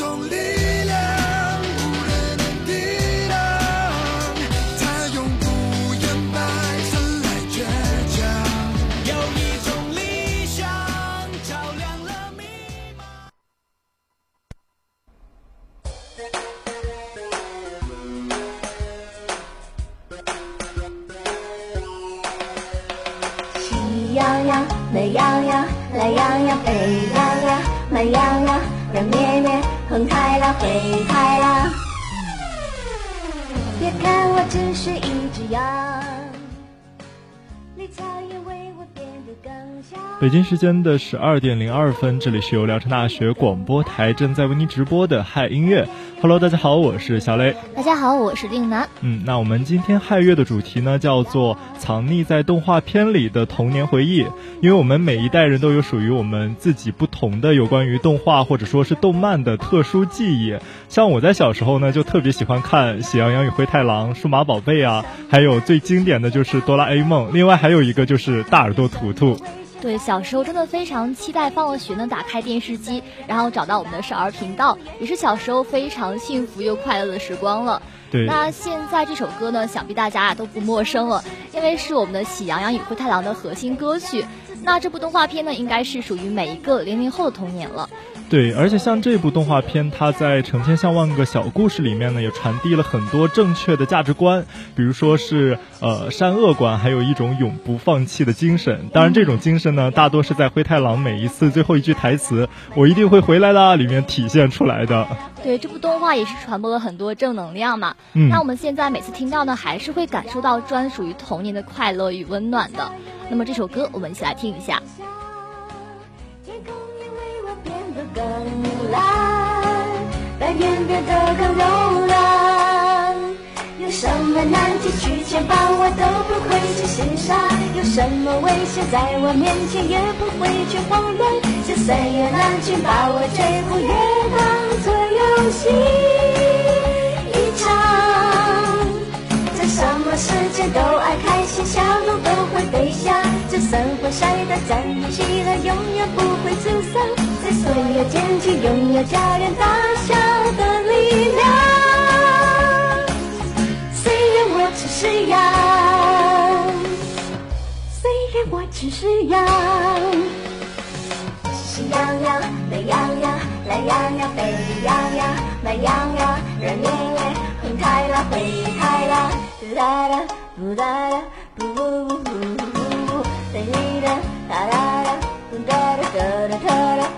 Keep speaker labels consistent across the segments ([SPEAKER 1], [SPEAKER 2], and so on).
[SPEAKER 1] 种力量
[SPEAKER 2] 无人能抵挡它永不言败生来倔强。有一种
[SPEAKER 3] 北京时间的十二点零二分，这里是由聊城大学广播台正在为您直播的嗨音乐。Hello，大家好，我是小雷。
[SPEAKER 4] 大家好，我是令南。
[SPEAKER 3] 嗯，那我们今天嗨乐的主题呢，叫做藏匿在动画片里的童年回忆。因为我们每一代人都有属于我们自己不同的有关于动画或者说是动漫的特殊记忆。像我在小时候呢，就特别喜欢看《喜羊羊与灰太狼》《数码宝贝》啊，还有最经典的就是《哆啦 A 梦》，另外还有一个就是大耳朵图图。
[SPEAKER 4] 对，小时候真的非常期待放了学能，打开电视机，然后找到我们的少儿频道，也是小时候非常幸福又快乐的时光了。
[SPEAKER 3] 对，
[SPEAKER 4] 那现在这首歌呢，想必大家啊都不陌生了，因为是我们的《喜羊羊与灰太狼》的核心歌曲。那这部动画片呢，应该是属于每一个零零后的童年了。
[SPEAKER 3] 对，而且像这部动画片，它在成千上万个小故事里面呢，也传递了很多正确的价值观，比如说是呃善恶观，还有一种永不放弃的精神。当然，这种精神呢，大多是在灰太狼每一次最后一句台词“我一定会回来啦”里面体现出来的。
[SPEAKER 4] 对，这部动画也是传播了很多正能量嘛。
[SPEAKER 3] 嗯。
[SPEAKER 4] 那我们现在每次听到呢，还是会感受到专属于童年的快乐与温暖的。那么这首歌，我们一起来听一下。
[SPEAKER 2] 更蓝，但愿变得更柔软。有什么难题去牵绊我都不会去心伤，有什么危险在我面前也不会去慌乱。就算有难群把我追捕，也当作游戏么时间都爱开心，笑容都会飞翔。就算会晒得再起来，永远不会沮丧。在所有天气，拥有家人大笑的力量。虽然我只是羊，虽然我只是羊。喜羊羊、美羊羊、懒羊羊、沸羊羊、慢羊羊、软绵绵、红太狼、灰太狼。嘟哒哒，嘟哒哒，嘟嘟嘟嘟嘟嘟，哒哩哒，哒哒哒，嘟哒哒哒哒哒哒。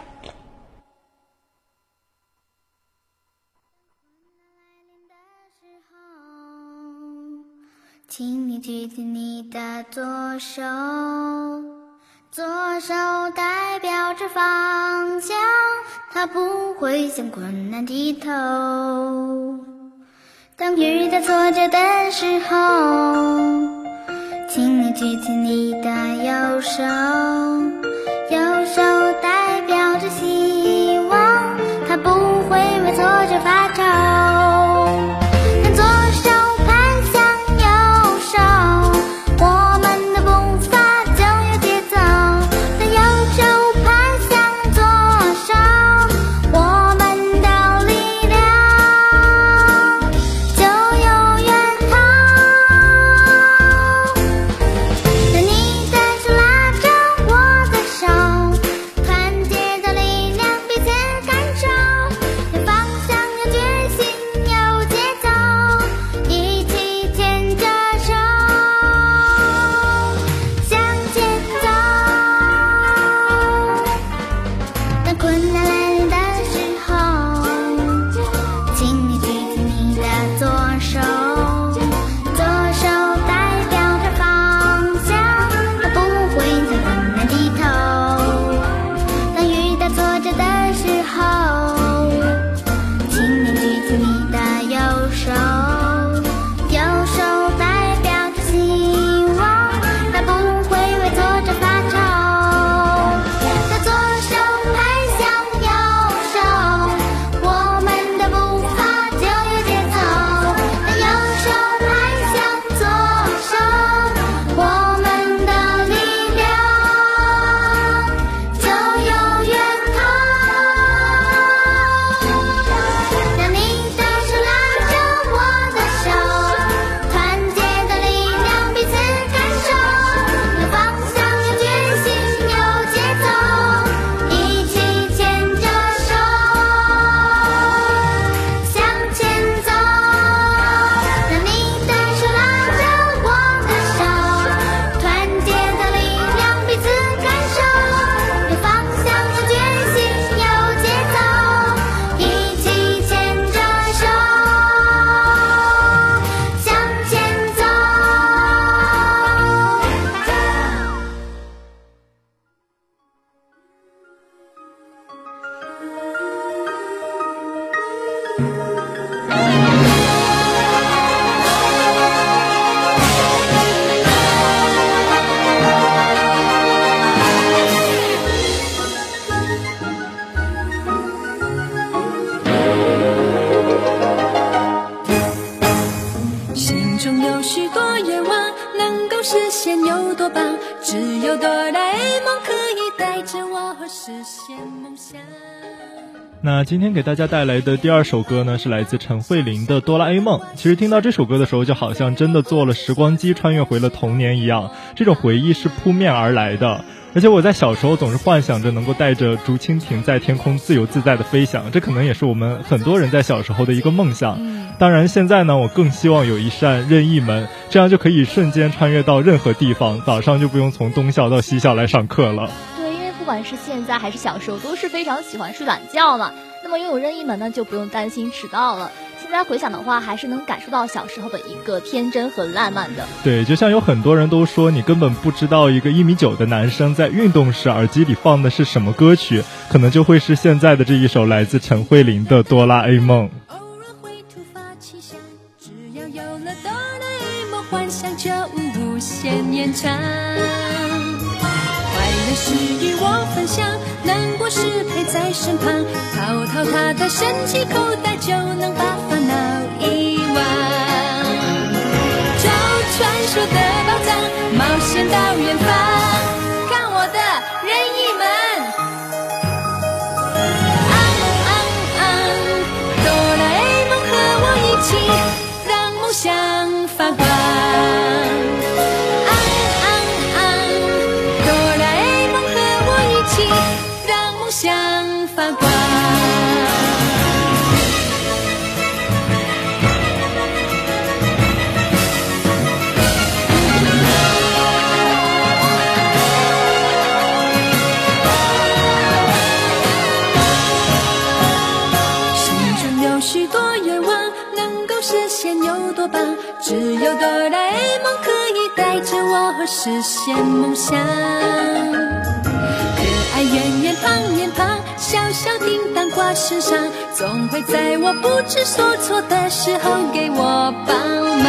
[SPEAKER 5] 请你举起你的左手，左手代表着方向，它不会向困难低头。当遇到挫折的时候，请你举起你的右手，
[SPEAKER 3] 那今天给大家带来的第二首歌呢，是来自陈慧琳的《哆啦 A 梦》。其实听到这首歌的时候，就好像真的坐了时光机，穿越回了童年一样，这种回忆是扑面而来的。而且我在小时候总是幻想着能够带着竹蜻蜓在天空自由自在的飞翔，这可能也是我们很多人在小时候的一个梦想。当然，现在呢，我更希望有一扇任意门，这样就可以瞬间穿越到任何地方，早上就不用从东校到西校来上课了。
[SPEAKER 4] 不管是现在还是小时候，都是非常喜欢睡懒觉嘛。那么拥有任意门呢，就不用担心迟到了。现在回想的话，还是能感受到小时候的一个天真和烂漫的。
[SPEAKER 3] 对，就像有很多人都说，你根本不知道一个一米九的男生在运动时耳机里放的是什么歌曲，可能就会是现在的这一首来自陈慧琳的《哆啦 A 梦》。
[SPEAKER 6] 是与我分享，难过时陪在身旁，掏掏他的神奇口袋，就能把烦恼遗忘。找传说的宝藏，冒险到远方，看我的任意门。啊啊啊！哆啦 A 梦和我一起，让梦想发光。实现梦想。可爱圆圆胖脸庞，小小叮当挂身上，总会在我不知所措的时候给我帮忙。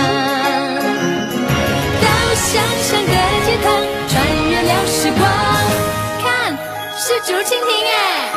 [SPEAKER 6] 到想象的天堂，穿越了时光，看，是竹蜻蜓哎。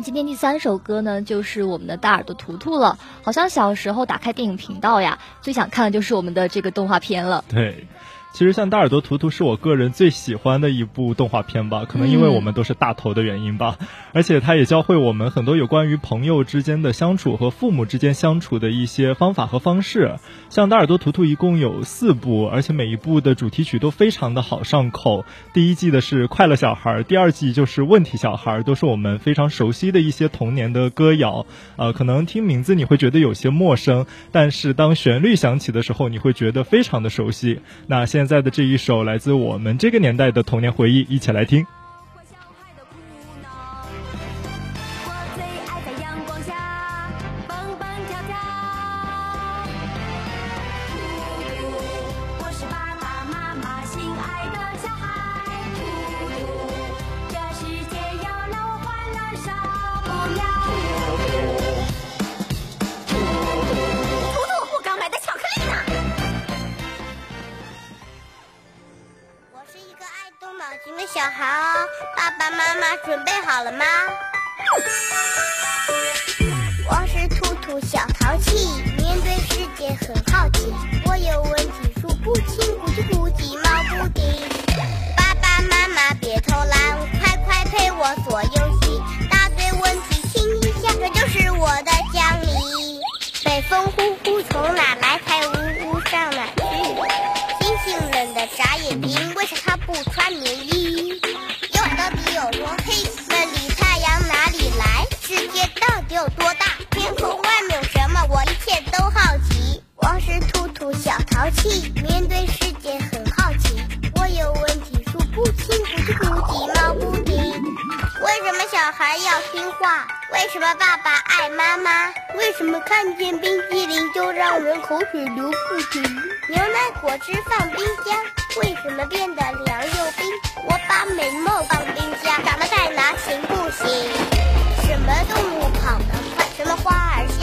[SPEAKER 4] 今天第三首歌呢，就是我们的大耳朵图图了。好像小时候打开电影频道呀，最想看的就是我们的这个动画片了。
[SPEAKER 3] 对。其实像大耳朵图图是我个人最喜欢的一部动画片吧，可能因为我们都是大头的原因吧，而且它也教会我们很多有关于朋友之间的相处和父母之间相处的一些方法和方式。像大耳朵图图一共有四部，而且每一部的主题曲都非常的好上口。第一季的是快乐小孩，第二季就是问题小孩，都是我们非常熟悉的一些童年的歌谣。呃，可能听名字你会觉得有些陌生，但是当旋律响起的时候，你会觉得非常的熟悉。那现现在的这一首来自我们这个年代的童年回忆，一起来听。
[SPEAKER 7] 好，爸爸妈妈准备好了吗？我是兔兔小淘气，面对世界很好奇。淘气，面对世界很好奇。我有问题数不清，不是咕叽猫不停。为什么小孩要听话？为什么爸爸爱妈妈？为什么看见冰激凌就让人口水流不停？牛奶果汁放冰箱，为什么变得凉又冰？我把美梦放冰箱，长得再难行不行？什么动物跑得快？什么花儿？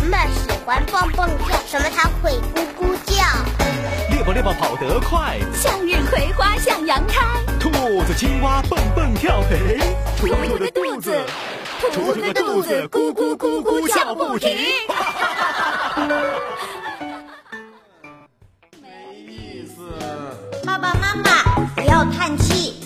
[SPEAKER 7] 什么喜欢蹦蹦跳？什么它会咕咕叫？
[SPEAKER 8] 猎豹猎豹跑得快，
[SPEAKER 9] 向日葵花向阳开，
[SPEAKER 8] 兔子青蛙蹦蹦跳，嘿，
[SPEAKER 9] 兔兔的肚子，兔兔的肚子咕咕咕咕叫不停。
[SPEAKER 10] 没意思爸爸妈妈，不要叹气，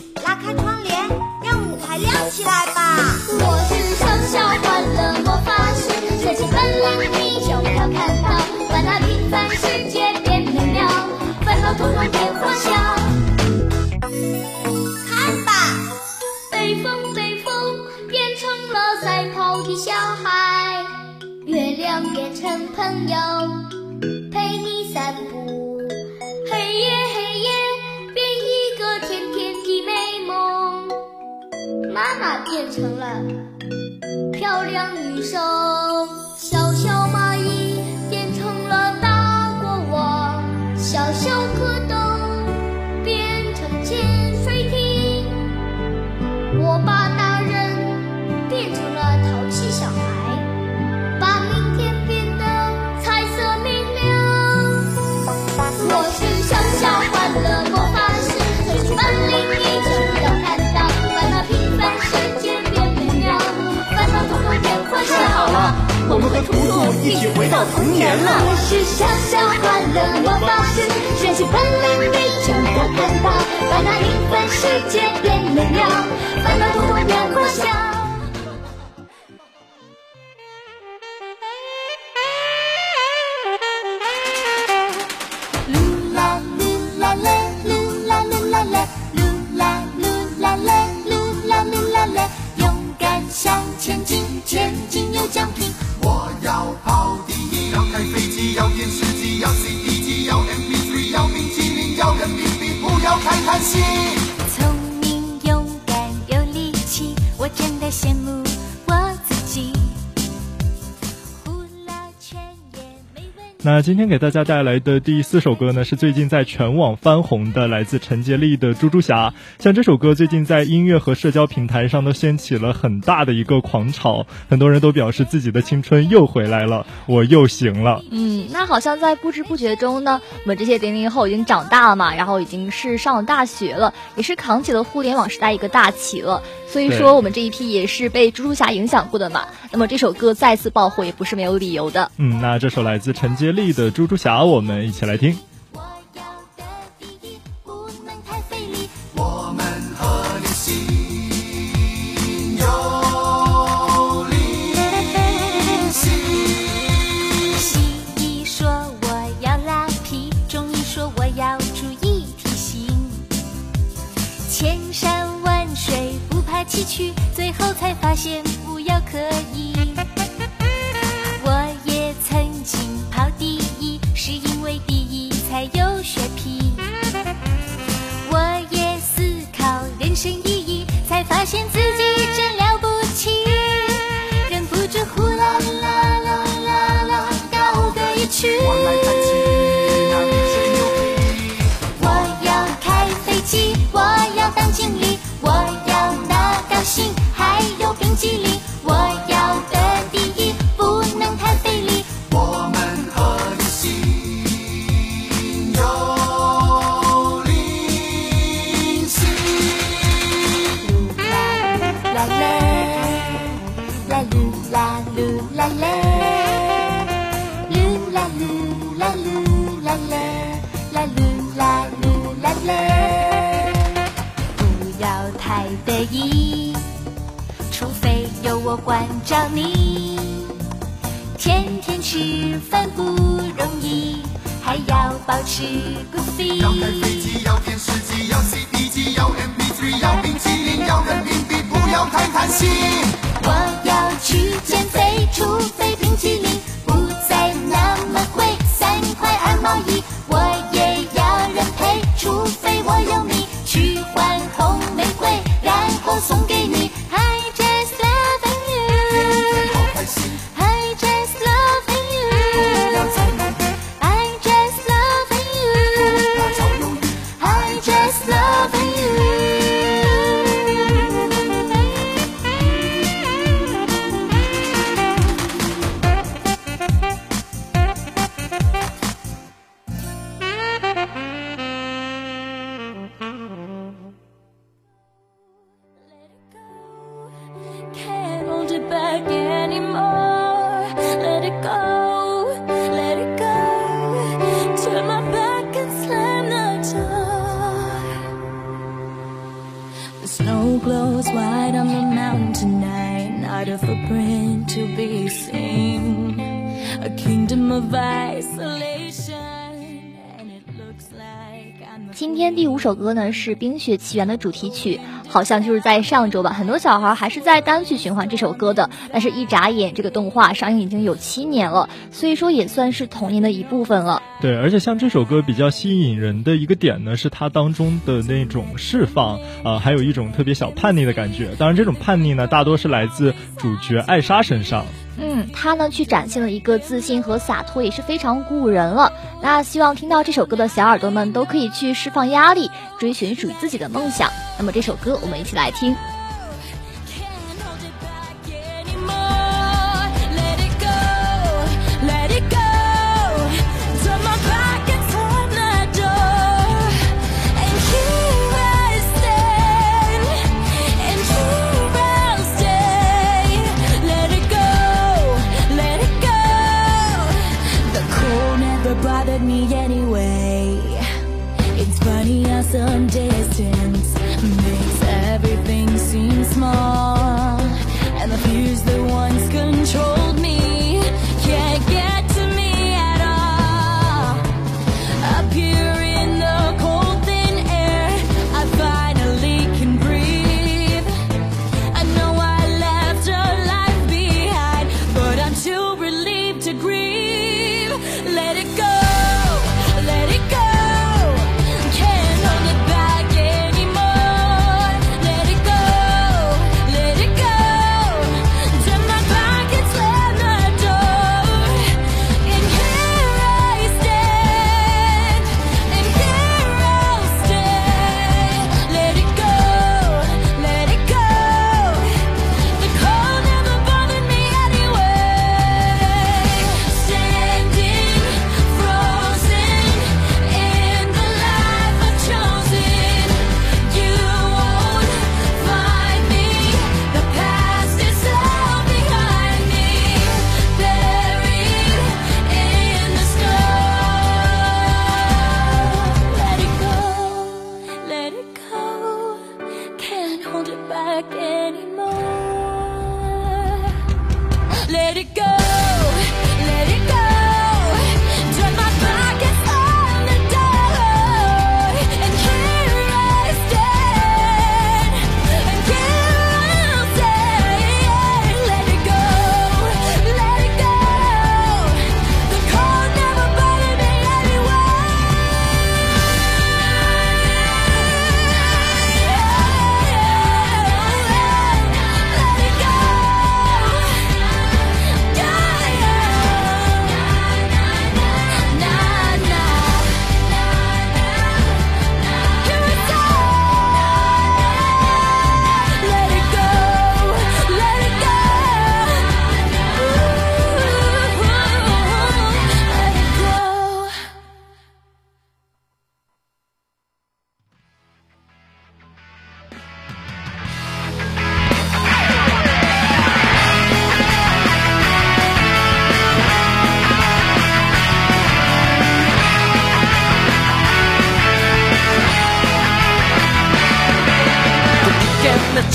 [SPEAKER 11] 变成了漂亮女生，
[SPEAKER 8] 一起回到童年了。
[SPEAKER 11] 我是小小欢乐魔法师，学习本领你就要看到，把那缤纷世界变美妙，烦恼统统变欢笑。
[SPEAKER 12] 今天给大家带来的第四首歌呢，是最近在全网翻红的，来自陈洁丽的《猪猪侠》。像这首歌最近在音乐和社交平台上都掀起了很大的一个狂潮，很多人都表示自己的青春又回来了，我又行了。
[SPEAKER 4] 嗯，那好像在不知不觉中呢，我们这些零零后已经长大了嘛，然后已经是上了大学了，也是扛起了互联网时代一个大旗了。所以说，我们这一批也是被猪猪侠影响过的嘛。那么这首歌再次爆火也不是没有理由的。
[SPEAKER 12] 嗯，那这首来自陈洁丽的《猪猪侠》，我们一起来听。
[SPEAKER 13] 找你。
[SPEAKER 9] 天天吃饭不容易，
[SPEAKER 12] 还要保持 good fit。anymore. Let it go, let it go. Turn my back and slam the door. The snow glows white on the mountain tonight. Not a footprint to be seen. A kingdom of isolation. And it looks like I'm a
[SPEAKER 6] 今天第五首歌呢是《冰雪奇缘》的主题曲， 好像就是在上周吧，很多小孩还是在单曲循环这首歌的。但是，一眨眼，这个动画上映已经有七年了，所以说也算是童年的一部分了。
[SPEAKER 3] 对，而且像这首歌比较吸引人的一个点呢，是它当中的那种释放，啊、还有一种特别小叛逆的感觉。当然，这种叛逆呢，大多是来自主角艾莎身上。
[SPEAKER 6] 嗯，他呢去展现了一个自信和洒脱，也是非常鼓舞人了。那希望听到这首歌的小耳朵们都可以去释放压力，追寻属于自己的梦想。那么这首歌我们一起来听。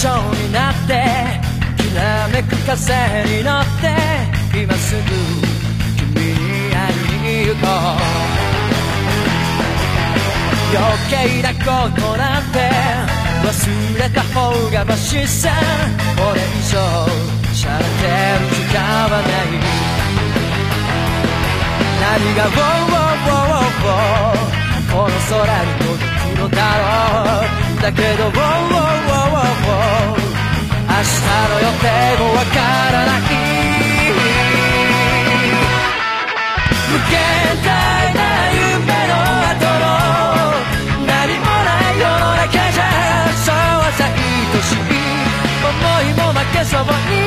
[SPEAKER 14] 蝶になってきらめく風に乗って今すぐ君に会いに行こう。余計なことなんて忘れた方がマシさ。これ以上しゃれてる時間はない。何が「ウォーウォーウォーウォー。この空に届くのだろう。だけど「明日の予定もわからない無限大な夢の後の何もない世の中じゃそうはさ愛しい思いも負けそうに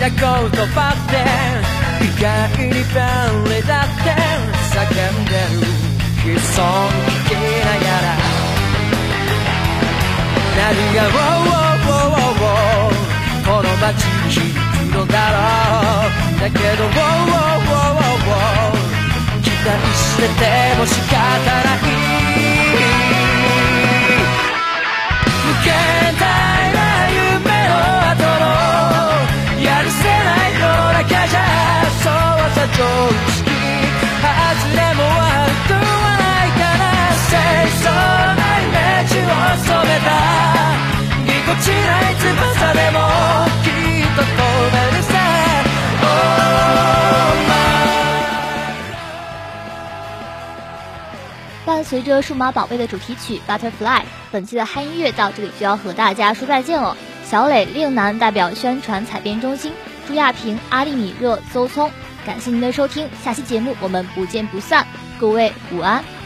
[SPEAKER 14] な言葉って意外に便利だって叫んでる悲壮聞きながら何が「ウォーウォーウォーウォー」この街に響くのだろうだけど「ウォーウォーウォーウォーウォー」期待してても仕方ないそうはさ常識外れも悪くはないから清楚なイメージを染めたぎこちない翼でもきっと飛べるさ Oh my
[SPEAKER 4] 伴随着数码宝贝的主题曲 Butterfly，本期的嗨音乐到这里就要和大家说再见了。小磊、令南代表宣传采编中心，朱亚平、阿丽米热、邹聪， 感谢您的收听，下期节目我们不见不散，各位午安。